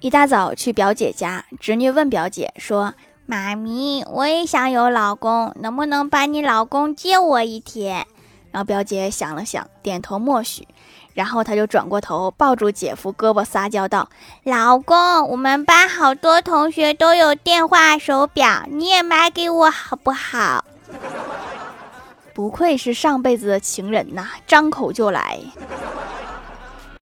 一大早去表姐家侄女问表姐说妈咪我也想有老公能不能把你老公借我一天？然后表姐想了想点头默许。然后她就转过头抱住姐夫胳膊撒娇道老公我们班好多同学都有电话手表你也买给我好不好？不愧是上辈子的情人呐张口就来。